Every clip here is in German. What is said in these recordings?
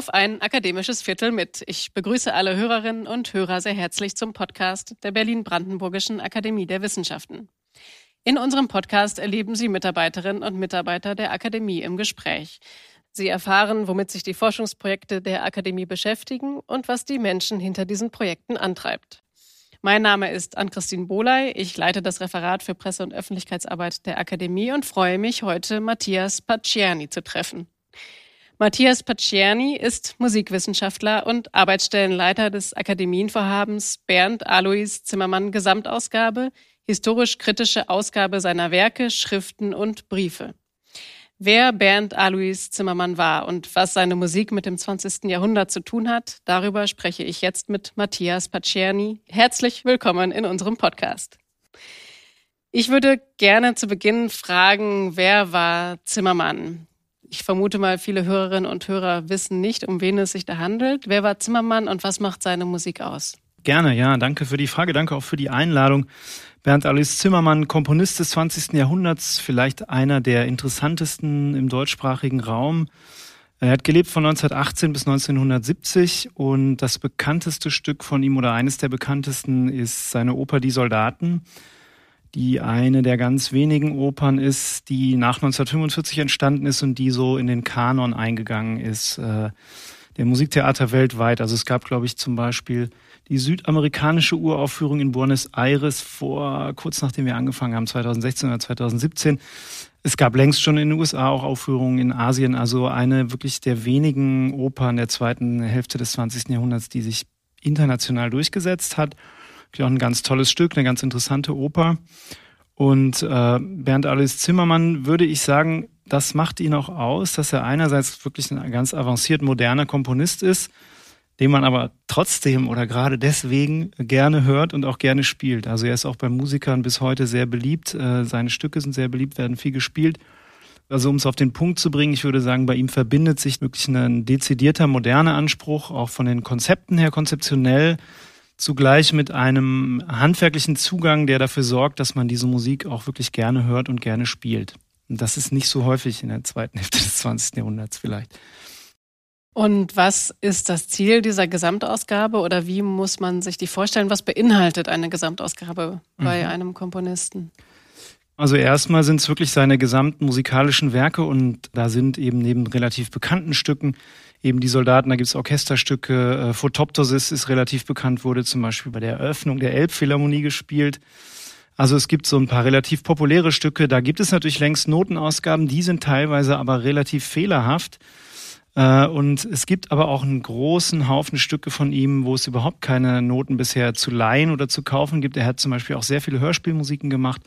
auf ein akademisches Viertel mit. Ich begrüße alle Hörerinnen und Hörer sehr herzlich zum Podcast der Berlin-Brandenburgischen Akademie der Wissenschaften. In unserem Podcast erleben Sie Mitarbeiterinnen und Mitarbeiter der Akademie im Gespräch. Sie erfahren, womit sich die Forschungsprojekte der Akademie beschäftigen und was die Menschen hinter diesen Projekten antreibt. Mein Name ist Ann-Christine Boley. Ich leite das Referat für Presse- und Öffentlichkeitsarbeit der Akademie und freue mich, heute Matthias Pacierni zu treffen. Matthias Pacierni ist Musikwissenschaftler und Arbeitsstellenleiter des Akademienvorhabens Bernd Alois Zimmermann Gesamtausgabe, historisch-kritische Ausgabe seiner Werke, Schriften und Briefe. Wer Bernd Alois Zimmermann war und was seine Musik mit dem 20. Jahrhundert zu tun hat, darüber spreche ich jetzt mit Matthias Pacierni. Herzlich willkommen in unserem Podcast. Ich würde gerne zu Beginn fragen, wer war Zimmermann? Ich vermute mal, viele Hörerinnen und Hörer wissen nicht, um wen es sich da handelt. Wer war Zimmermann und was macht seine Musik aus? Gerne, ja. Danke für die Frage. Danke auch für die Einladung. Bernd Alois Zimmermann, Komponist des 20. Jahrhunderts, vielleicht einer der interessantesten im deutschsprachigen Raum. Er hat gelebt von 1918 bis 1970 und das bekannteste Stück von ihm oder eines der bekanntesten ist seine Oper Die Soldaten die eine der ganz wenigen Opern ist, die nach 1945 entstanden ist und die so in den Kanon eingegangen ist, äh, der Musiktheater weltweit. Also es gab, glaube ich, zum Beispiel die südamerikanische Uraufführung in Buenos Aires vor, kurz nachdem wir angefangen haben, 2016 oder 2017. Es gab längst schon in den USA auch Aufführungen in Asien, also eine wirklich der wenigen Opern der zweiten Hälfte des 20. Jahrhunderts, die sich international durchgesetzt hat auch ein ganz tolles Stück, eine ganz interessante Oper. Und äh, Bernd Alois Zimmermann würde ich sagen, das macht ihn auch aus, dass er einerseits wirklich ein ganz avanciert moderner Komponist ist, den man aber trotzdem oder gerade deswegen gerne hört und auch gerne spielt. Also er ist auch bei Musikern bis heute sehr beliebt. Äh, seine Stücke sind sehr beliebt, werden viel gespielt. Also um es auf den Punkt zu bringen, ich würde sagen, bei ihm verbindet sich wirklich ein dezidierter moderner Anspruch, auch von den Konzepten her konzeptionell zugleich mit einem handwerklichen Zugang, der dafür sorgt, dass man diese Musik auch wirklich gerne hört und gerne spielt. Und das ist nicht so häufig in der zweiten Hälfte des 20. Jahrhunderts vielleicht. Und was ist das Ziel dieser Gesamtausgabe oder wie muss man sich die vorstellen? Was beinhaltet eine Gesamtausgabe bei mhm. einem Komponisten? Also erstmal sind es wirklich seine gesamten musikalischen Werke und da sind eben neben relativ bekannten Stücken eben die Soldaten, da gibt es Orchesterstücke, äh, Photoptosis ist relativ bekannt, wurde zum Beispiel bei der Eröffnung der Elbphilharmonie gespielt. Also es gibt so ein paar relativ populäre Stücke, da gibt es natürlich längst Notenausgaben, die sind teilweise aber relativ fehlerhaft. Äh, und es gibt aber auch einen großen Haufen Stücke von ihm, wo es überhaupt keine Noten bisher zu leihen oder zu kaufen gibt. Er hat zum Beispiel auch sehr viele Hörspielmusiken gemacht.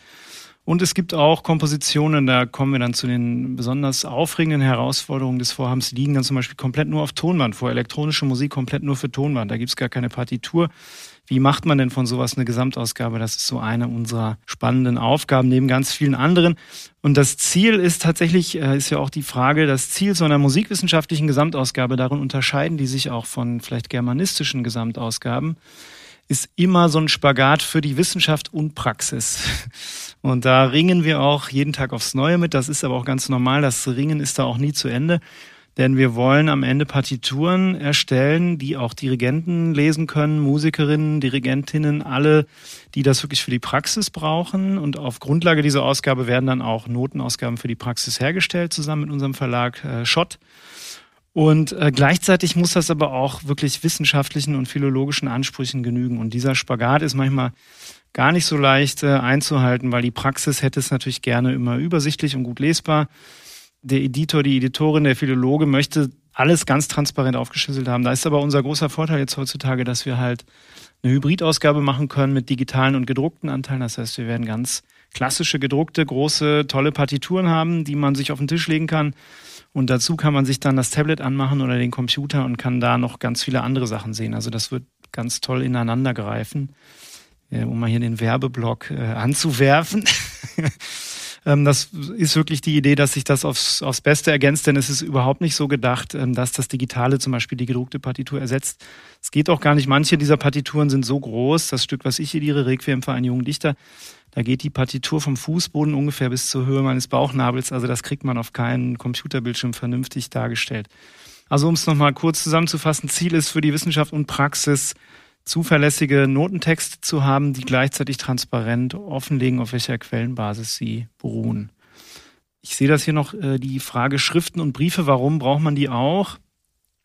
Und es gibt auch Kompositionen, da kommen wir dann zu den besonders aufregenden Herausforderungen des Vorhabens, die liegen dann zum Beispiel komplett nur auf Tonband vor, elektronische Musik komplett nur für Tonband, da gibt's gar keine Partitur. Wie macht man denn von sowas eine Gesamtausgabe? Das ist so eine unserer spannenden Aufgaben neben ganz vielen anderen. Und das Ziel ist tatsächlich, äh, ist ja auch die Frage, das Ziel so einer musikwissenschaftlichen Gesamtausgabe, darin unterscheiden die sich auch von vielleicht germanistischen Gesamtausgaben, ist immer so ein Spagat für die Wissenschaft und Praxis. Und da ringen wir auch jeden Tag aufs Neue mit. Das ist aber auch ganz normal. Das Ringen ist da auch nie zu Ende. Denn wir wollen am Ende Partituren erstellen, die auch Dirigenten lesen können, Musikerinnen, Dirigentinnen, alle, die das wirklich für die Praxis brauchen. Und auf Grundlage dieser Ausgabe werden dann auch Notenausgaben für die Praxis hergestellt, zusammen mit unserem Verlag äh, Schott. Und äh, gleichzeitig muss das aber auch wirklich wissenschaftlichen und philologischen Ansprüchen genügen. Und dieser Spagat ist manchmal gar nicht so leicht äh, einzuhalten, weil die Praxis hätte es natürlich gerne immer übersichtlich und gut lesbar. Der Editor, die Editorin, der Philologe möchte alles ganz transparent aufgeschlüsselt haben. Da ist aber unser großer Vorteil jetzt heutzutage, dass wir halt eine Hybridausgabe machen können mit digitalen und gedruckten Anteilen. Das heißt, wir werden ganz klassische gedruckte, große, tolle Partituren haben, die man sich auf den Tisch legen kann. Und dazu kann man sich dann das Tablet anmachen oder den Computer und kann da noch ganz viele andere Sachen sehen. Also das wird ganz toll ineinander greifen äh, um mal hier den Werbeblock äh, anzuwerfen. ähm, das ist wirklich die Idee, dass sich das aufs, aufs Beste ergänzt, denn es ist überhaupt nicht so gedacht, ähm, dass das Digitale zum Beispiel die gedruckte Partitur ersetzt. Es geht auch gar nicht. Manche dieser Partituren sind so groß. Das Stück, was ich ediere, Requiem für einen jungen Dichter, da geht die Partitur vom Fußboden ungefähr bis zur Höhe meines Bauchnabels. Also das kriegt man auf keinen Computerbildschirm vernünftig dargestellt. Also um es nochmal kurz zusammenzufassen, Ziel ist für die Wissenschaft und Praxis, zuverlässige Notentexte zu haben, die gleichzeitig transparent offenlegen, auf welcher Quellenbasis sie beruhen. Ich sehe das hier noch, äh, die Frage Schriften und Briefe, warum braucht man die auch?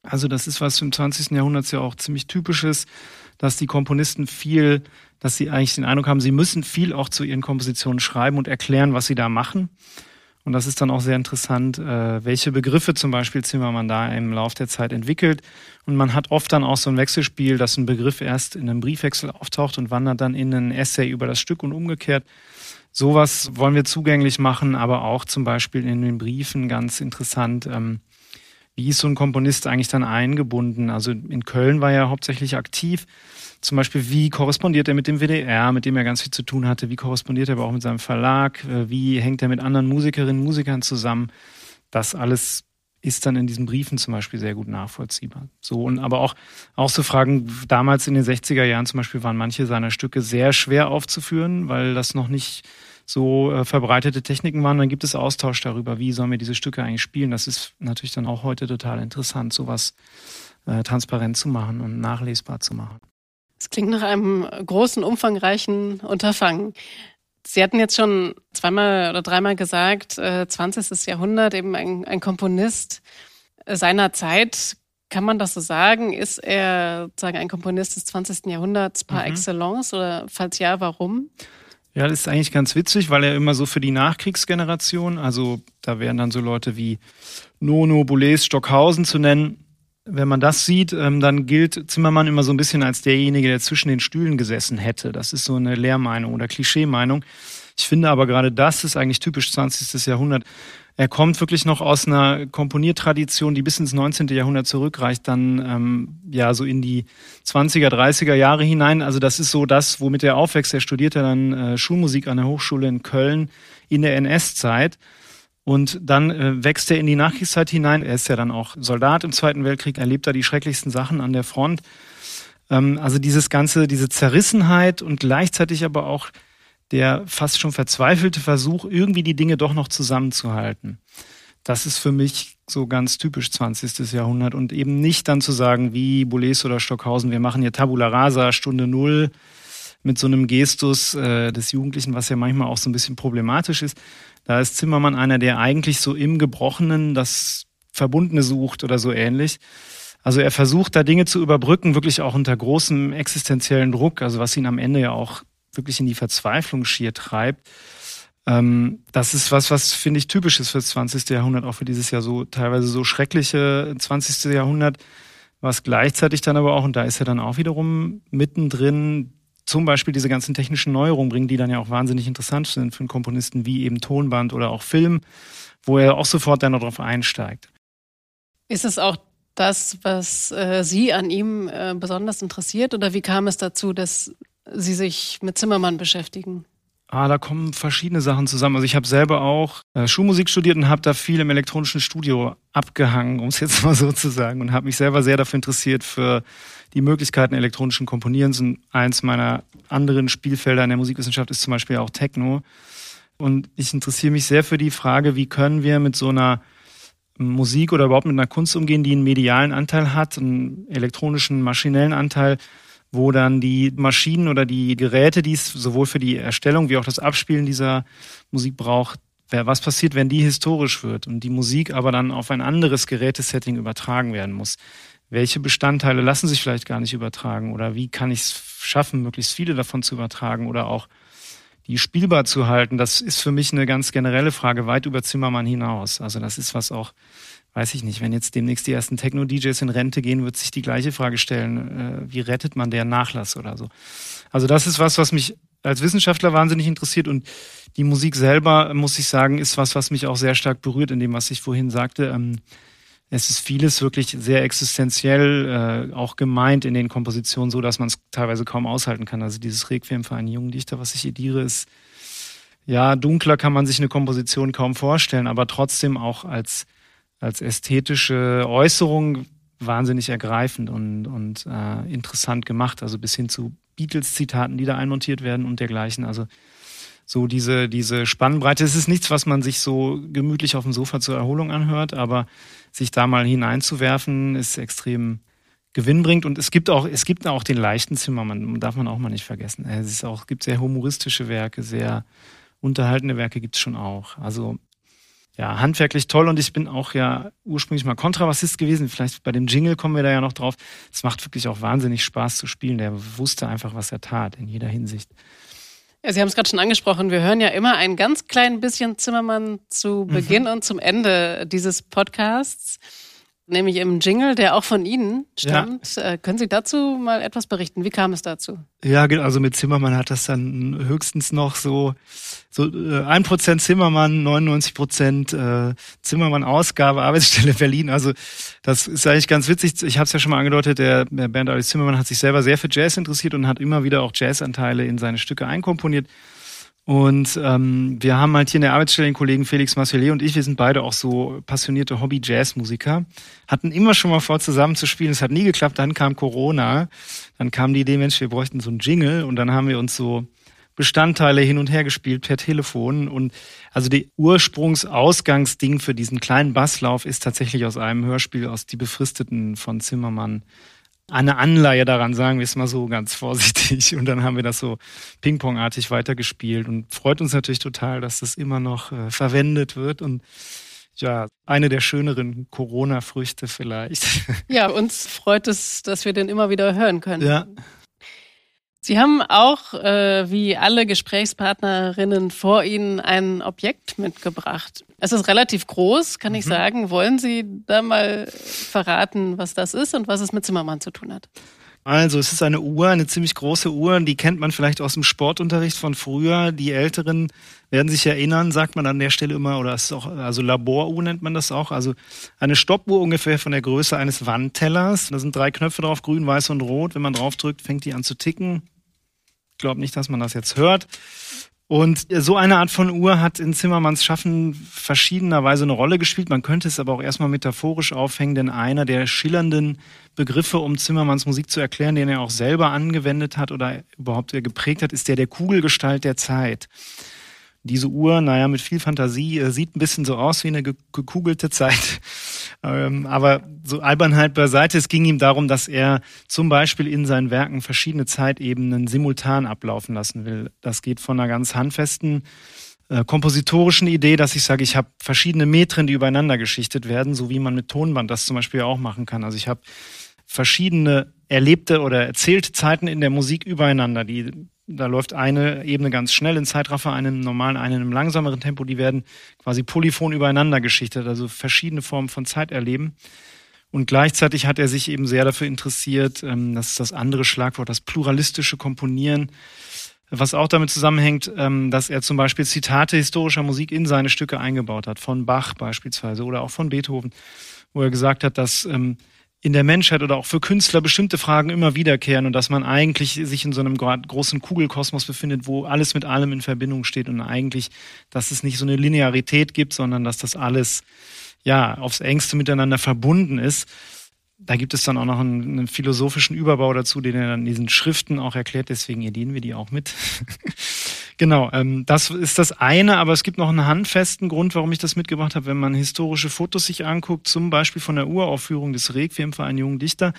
Also das ist was im 20. Jahrhundert ja auch ziemlich typisches, dass die Komponisten viel, dass sie eigentlich den Eindruck haben, sie müssen viel auch zu ihren Kompositionen schreiben und erklären, was sie da machen. Und das ist dann auch sehr interessant, äh, welche Begriffe zum Beispiel Zimmermann da im Lauf der Zeit entwickelt. Und man hat oft dann auch so ein Wechselspiel, dass ein Begriff erst in einem Briefwechsel auftaucht und wandert dann in einen Essay über das Stück und umgekehrt. Sowas wollen wir zugänglich machen, aber auch zum Beispiel in den Briefen ganz interessant. Ähm, wie ist so ein Komponist eigentlich dann eingebunden? Also in Köln war er hauptsächlich aktiv. Zum Beispiel, wie korrespondiert er mit dem WDR, mit dem er ganz viel zu tun hatte? Wie korrespondiert er aber auch mit seinem Verlag? Äh, wie hängt er mit anderen Musikerinnen und Musikern zusammen? Das alles ist dann in diesen Briefen zum Beispiel sehr gut nachvollziehbar. So und aber auch auch so Fragen damals in den 60er Jahren zum Beispiel waren manche seiner Stücke sehr schwer aufzuführen, weil das noch nicht so äh, verbreitete Techniken waren. Dann gibt es Austausch darüber, wie sollen wir diese Stücke eigentlich spielen. Das ist natürlich dann auch heute total interessant, sowas äh, transparent zu machen und nachlesbar zu machen. Es klingt nach einem großen, umfangreichen Unterfangen. Sie hatten jetzt schon zweimal oder dreimal gesagt, äh, 20. Jahrhundert, eben ein, ein Komponist seiner Zeit. Kann man das so sagen? Ist er sozusagen ein Komponist des 20. Jahrhunderts par mhm. excellence oder falls ja, warum? Ja, das ist eigentlich ganz witzig, weil er immer so für die Nachkriegsgeneration, also da wären dann so Leute wie Nono, Boulez, Stockhausen zu nennen, wenn man das sieht, ähm, dann gilt Zimmermann immer so ein bisschen als derjenige, der zwischen den Stühlen gesessen hätte. Das ist so eine Lehrmeinung oder Klischeemeinung. Ich finde aber gerade das ist eigentlich typisch 20. Jahrhundert. Er kommt wirklich noch aus einer Komponiertradition, die bis ins 19. Jahrhundert zurückreicht, dann ähm, ja so in die 20er, 30er Jahre hinein. Also das ist so das, womit er aufwächst. Er studierte dann äh, Schulmusik an der Hochschule in Köln in der NS-Zeit und dann äh, wächst er in die Nachkriegszeit hinein. Er ist ja dann auch Soldat im Zweiten Weltkrieg, erlebt da die schrecklichsten Sachen an der Front. Ähm, also dieses ganze, diese Zerrissenheit und gleichzeitig aber auch der fast schon verzweifelte Versuch, irgendwie die Dinge doch noch zusammenzuhalten. Das ist für mich so ganz typisch 20. Jahrhundert und eben nicht dann zu sagen, wie Boulez oder Stockhausen, wir machen hier Tabula Rasa, Stunde Null, mit so einem Gestus äh, des Jugendlichen, was ja manchmal auch so ein bisschen problematisch ist. Da ist Zimmermann einer, der eigentlich so im Gebrochenen das Verbundene sucht oder so ähnlich. Also er versucht da Dinge zu überbrücken, wirklich auch unter großem existenziellen Druck, also was ihn am Ende ja auch wirklich in die Verzweiflung schier treibt. Ähm, das ist was, was finde ich typisch ist für das 20. Jahrhundert, auch für dieses Jahr so teilweise so schreckliche 20. Jahrhundert, was gleichzeitig dann aber auch, und da ist er dann auch wiederum mittendrin, zum Beispiel diese ganzen technischen Neuerungen bringen, die dann ja auch wahnsinnig interessant sind für einen Komponisten wie eben Tonband oder auch Film, wo er auch sofort dann darauf einsteigt. Ist es auch das, was äh, Sie an ihm äh, besonders interessiert oder wie kam es dazu, dass Sie sich mit Zimmermann beschäftigen? Ah, da kommen verschiedene Sachen zusammen. Also ich habe selber auch äh, Schulmusik studiert und habe da viel im elektronischen Studio abgehangen, um es jetzt mal so zu sagen, und habe mich selber sehr dafür interessiert für die Möglichkeiten elektronischen Komponierens. Und eins meiner anderen Spielfelder in der Musikwissenschaft ist zum Beispiel auch Techno. Und ich interessiere mich sehr für die Frage, wie können wir mit so einer Musik oder überhaupt mit einer Kunst umgehen, die einen medialen Anteil hat, einen elektronischen, maschinellen Anteil, wo dann die Maschinen oder die Geräte, die es sowohl für die Erstellung wie auch das Abspielen dieser Musik braucht, was passiert, wenn die historisch wird und die Musik aber dann auf ein anderes Gerätesetting übertragen werden muss. Welche Bestandteile lassen sich vielleicht gar nicht übertragen oder wie kann ich es schaffen, möglichst viele davon zu übertragen oder auch die spielbar zu halten? Das ist für mich eine ganz generelle Frage, weit über Zimmermann hinaus. Also das ist was auch weiß ich nicht, wenn jetzt demnächst die ersten Techno-DJs in Rente gehen, wird sich die gleiche Frage stellen, äh, wie rettet man deren Nachlass oder so. Also das ist was, was mich als Wissenschaftler wahnsinnig interessiert und die Musik selber, muss ich sagen, ist was, was mich auch sehr stark berührt in dem, was ich vorhin sagte. Ähm, es ist vieles wirklich sehr existenziell äh, auch gemeint in den Kompositionen, so dass man es teilweise kaum aushalten kann. Also dieses Requiem für einen jungen Dichter, was ich ediere, ist ja dunkler kann man sich eine Komposition kaum vorstellen, aber trotzdem auch als als ästhetische Äußerung wahnsinnig ergreifend und, und äh, interessant gemacht. Also bis hin zu Beatles-Zitaten, die da einmontiert werden und dergleichen. Also so diese, diese Spannbreite. Es ist nichts, was man sich so gemütlich auf dem Sofa zur Erholung anhört, aber sich da mal hineinzuwerfen, ist extrem gewinnbringend. Und es gibt auch, es gibt auch den leichten Zimmermann, darf man auch mal nicht vergessen. Es ist auch, gibt sehr humoristische Werke, sehr unterhaltende Werke gibt's schon auch. Also ja, handwerklich toll und ich bin auch ja ursprünglich mal Kontrabassist gewesen. Vielleicht bei dem Jingle kommen wir da ja noch drauf. Es macht wirklich auch wahnsinnig Spaß zu spielen. Der wusste einfach, was er tat in jeder Hinsicht. Ja, Sie haben es gerade schon angesprochen. Wir hören ja immer ein ganz klein bisschen Zimmermann zu Beginn mhm. und zum Ende dieses Podcasts nämlich im Jingle, der auch von Ihnen stammt. Ja. Äh, können Sie dazu mal etwas berichten? Wie kam es dazu? Ja, also mit Zimmermann hat das dann höchstens noch so so äh, ein Prozent Zimmermann, 99 Prozent äh, Zimmermann-Ausgabe, Arbeitsstelle Berlin. Also das ist eigentlich ganz witzig. Ich habe es ja schon mal angedeutet, der, der Bernd Alice Zimmermann hat sich selber sehr für Jazz interessiert und hat immer wieder auch Jazzanteile in seine Stücke einkomponiert. Und ähm, wir haben halt hier in der Arbeitsstelle den Kollegen Felix Marcellet und ich, wir sind beide auch so passionierte Hobby-Jazz-Musiker, hatten immer schon mal vor, zusammen zu spielen. Es hat nie geklappt, dann kam Corona, dann kam die Idee, Mensch, wir bräuchten so einen Jingle und dann haben wir uns so Bestandteile hin und her gespielt per Telefon. Und also die Ursprungsausgangsding für diesen kleinen Basslauf ist tatsächlich aus einem Hörspiel aus Die Befristeten von Zimmermann eine Anleihe daran, sagen wir es mal so ganz vorsichtig. Und dann haben wir das so pingpongartig weitergespielt und freut uns natürlich total, dass das immer noch äh, verwendet wird und ja, eine der schöneren Corona-Früchte vielleicht. Ja, uns freut es, dass wir den immer wieder hören können. Ja. Sie haben auch, äh, wie alle Gesprächspartnerinnen vor Ihnen, ein Objekt mitgebracht. Es ist relativ groß, kann mhm. ich sagen. Wollen Sie da mal verraten, was das ist und was es mit Zimmermann zu tun hat? Also, es ist eine Uhr, eine ziemlich große Uhr, die kennt man vielleicht aus dem Sportunterricht von früher. Die Älteren werden sich erinnern, sagt man an der Stelle immer, oder es ist auch, also Laboruhr nennt man das auch. Also eine Stoppuhr ungefähr von der Größe eines Wandtellers. Da sind drei Knöpfe drauf, grün, weiß und rot. Wenn man draufdrückt, fängt die an zu ticken. Ich glaube nicht, dass man das jetzt hört. Und so eine Art von Uhr hat in Zimmermanns Schaffen verschiedenerweise eine Rolle gespielt. Man könnte es aber auch erstmal metaphorisch aufhängen, denn einer der schillernden Begriffe, um Zimmermanns Musik zu erklären, den er auch selber angewendet hat oder überhaupt geprägt hat, ist der der Kugelgestalt der Zeit. Diese Uhr, naja, mit viel Fantasie, äh, sieht ein bisschen so aus wie eine gekugelte Zeit. Ähm, aber so Albernheit beiseite, es ging ihm darum, dass er zum Beispiel in seinen Werken verschiedene Zeitebenen simultan ablaufen lassen will. Das geht von einer ganz handfesten äh, kompositorischen Idee, dass ich sage, ich habe verschiedene Metren, die übereinander geschichtet werden, so wie man mit Tonband das zum Beispiel auch machen kann. Also ich habe verschiedene erlebte oder erzählte Zeiten in der Musik übereinander, die da läuft eine Ebene ganz schnell in Zeitraffer, eine normalen, eine im langsameren Tempo. Die werden quasi polyphon übereinander geschichtet, also verschiedene Formen von Zeit erleben. Und gleichzeitig hat er sich eben sehr dafür interessiert, ähm, das ist das andere Schlagwort, das pluralistische Komponieren, was auch damit zusammenhängt, ähm, dass er zum Beispiel Zitate historischer Musik in seine Stücke eingebaut hat, von Bach beispielsweise oder auch von Beethoven, wo er gesagt hat, dass ähm, in der Menschheit oder auch für Künstler bestimmte Fragen immer wiederkehren und dass man eigentlich sich in so einem großen Kugelkosmos befindet, wo alles mit allem in Verbindung steht und eigentlich, dass es nicht so eine Linearität gibt, sondern dass das alles ja aufs engste miteinander verbunden ist da gibt es dann auch noch einen, einen, philosophischen Überbau dazu, den er dann in diesen Schriften auch erklärt. Deswegen erdienen wir die auch mit. genau, ähm, das ist das eine, aber es gibt noch einen handfesten Grund, warum ich das mitgebracht habe. Wenn man historische Fotos sich anguckt, zum Beispiel von der Uraufführung des Requiem für einen jungen Dichter,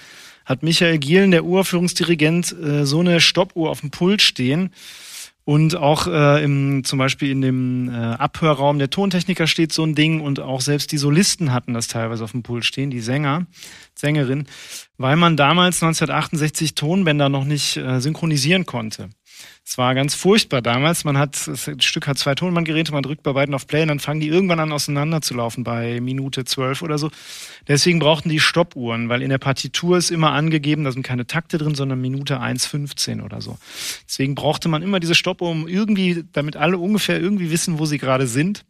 hat Michael Gielen, der Uraufführungsdirigent, äh, so eine Stoppuhr auf dem Pult stehen und auch äh, im, zum Beispiel in dem äh, Abhörraum der Tontechniker steht so ein Ding und auch selbst die Solisten hatten das teilweise auf dem Pult stehen, die Sänger, Sängerin, weil man damals 1968 Tonbänder noch nicht äh, synchronisieren konnte. Es war ganz furchtbar damals. Man hat, das Stück hat zwei Tonbandgeräte, man drückt bei beiden auf Play und dann fangen die irgendwann an auseinanderzulaufen bei Minute zwölf oder so. Deswegen brauchten die Stoppuhren, weil in der Partitur ist immer angegeben, da sind keine Takte drin, sondern Minute 1,15 oder so. Deswegen brauchte man immer diese Stoppuhr, um irgendwie, damit alle ungefähr irgendwie wissen, wo sie gerade sind.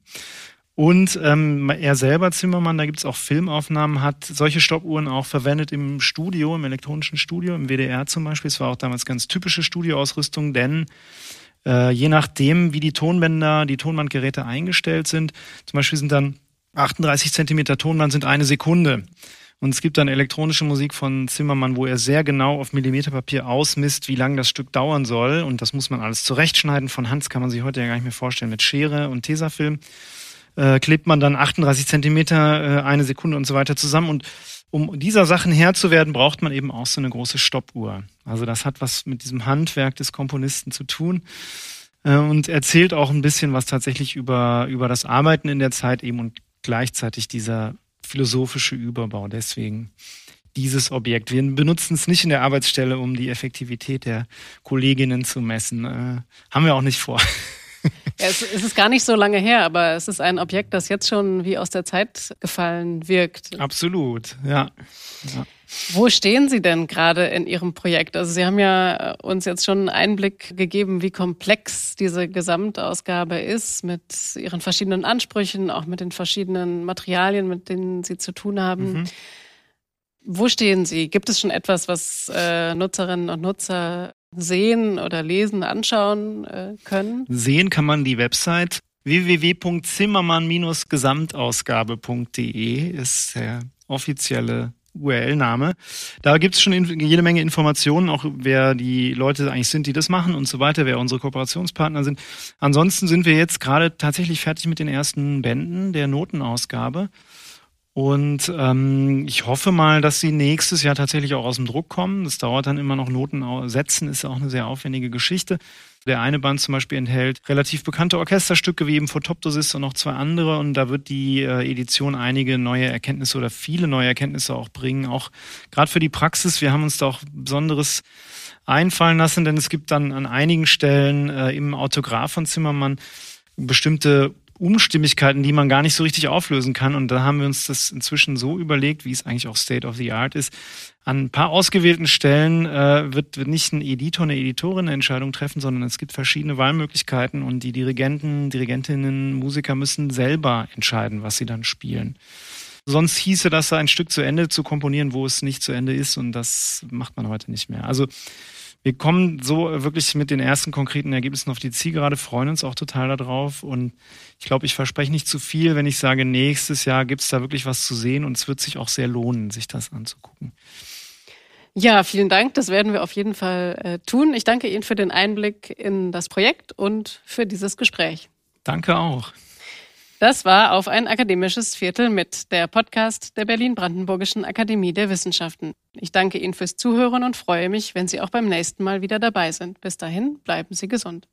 Und ähm, er selber, Zimmermann, da gibt es auch Filmaufnahmen, hat solche Stoppuhren auch verwendet im Studio, im elektronischen Studio, im WDR zum Beispiel. Es war auch damals ganz typische Studioausrüstung, denn äh, je nachdem, wie die Tonbänder, die Tonbandgeräte eingestellt sind, zum Beispiel sind dann 38 Zentimeter Tonband sind eine Sekunde. Und es gibt dann elektronische Musik von Zimmermann, wo er sehr genau auf Millimeterpapier ausmisst, wie lange das Stück dauern soll. Und das muss man alles zurechtschneiden. Von Hans kann man sich heute ja gar nicht mehr vorstellen. Mit Schere und Tesafilm äh, klebt man dann 38 Zentimeter, äh, eine Sekunde und so weiter zusammen. Und um dieser Sachen Herr zu werden, braucht man eben auch so eine große Stoppuhr. Also das hat was mit diesem Handwerk des Komponisten zu tun äh, und erzählt auch ein bisschen was tatsächlich über, über das Arbeiten in der Zeit eben und gleichzeitig dieser philosophische Überbau. Deswegen dieses Objekt. Wir benutzen es nicht in der Arbeitsstelle, um die Effektivität der Kolleginnen zu messen. Äh, haben wir auch nicht vor. Ja, es, es, ist gar nicht so lange her, aber es ist ein Objekt, das jetzt schon wie aus der Zeit gefallen wirkt. Absolut, ja. ja. Wo stehen Sie denn gerade in Ihrem Projekt? Also Sie haben ja uns jetzt schon einen Einblick gegeben, wie komplex diese Gesamtausgabe ist mit Ihren verschiedenen Ansprüchen, auch mit den verschiedenen Materialien, mit denen Sie zu tun haben. Mhm. Wo stehen Sie? Gibt es schon etwas, was äh, Nutzerinnen und Nutzer sehen oder lesen, anschauen äh, können? Sehen kann man die Website www.zimmermann-gesamtausgabe.de ist der offizielle URL-Name. Da gibt es schon jede Menge Informationen, auch wer die Leute eigentlich sind, die das machen und so weiter, wer unsere Kooperationspartner sind. Ansonsten sind wir jetzt gerade tatsächlich fertig mit den ersten Bänden der Notenausgabe. Und ähm, ich hoffe mal, dass sie nächstes Jahr tatsächlich auch aus dem Druck kommen. Das dauert dann immer noch Noten setzen, ist auch eine sehr aufwendige Geschichte. Der eine Band zum Beispiel enthält relativ bekannte Orchesterstücke wie eben Photoptosis und noch zwei andere. Und da wird die äh, Edition einige neue Erkenntnisse oder viele neue Erkenntnisse auch bringen. Auch gerade für die Praxis. Wir haben uns da auch Besonderes einfallen lassen, denn es gibt dann an einigen Stellen äh, im Autograph von Zimmermann bestimmte Unstimmigkeiten, die man gar nicht so richtig auflösen kann. Und da haben wir uns das inzwischen so überlegt, wie es eigentlich auch State of the Art ist. An ein paar ausgewählten Stellen äh, wird, wird nicht ein Editor, eine Editorin eine Entscheidung treffen, sondern es gibt verschiedene Wahlmöglichkeiten und die Dirigenten, Dirigentinnen, Musiker müssen selber entscheiden, was sie dann spielen. Sonst hieße das, ein Stück zu Ende zu komponieren, wo es nicht zu Ende ist und das macht man heute nicht mehr. Also wir kommen so wirklich mit den ersten konkreten Ergebnissen auf die Zielgerade, freuen uns auch total darauf. Und ich glaube, ich verspreche nicht zu viel, wenn ich sage, nächstes Jahr gibt es da wirklich was zu sehen und es wird sich auch sehr lohnen, sich das anzugucken. Ja, vielen Dank. Das werden wir auf jeden Fall äh, tun. Ich danke Ihnen für den Einblick in das Projekt und für dieses Gespräch. Danke auch. Das war auf ein akademisches Viertel mit der Podcast der Berlin-Brandenburgischen Akademie der Wissenschaften. Ich danke Ihnen fürs Zuhören und freue mich, wenn Sie auch beim nächsten Mal wieder dabei sind. Bis dahin, bleiben Sie gesund.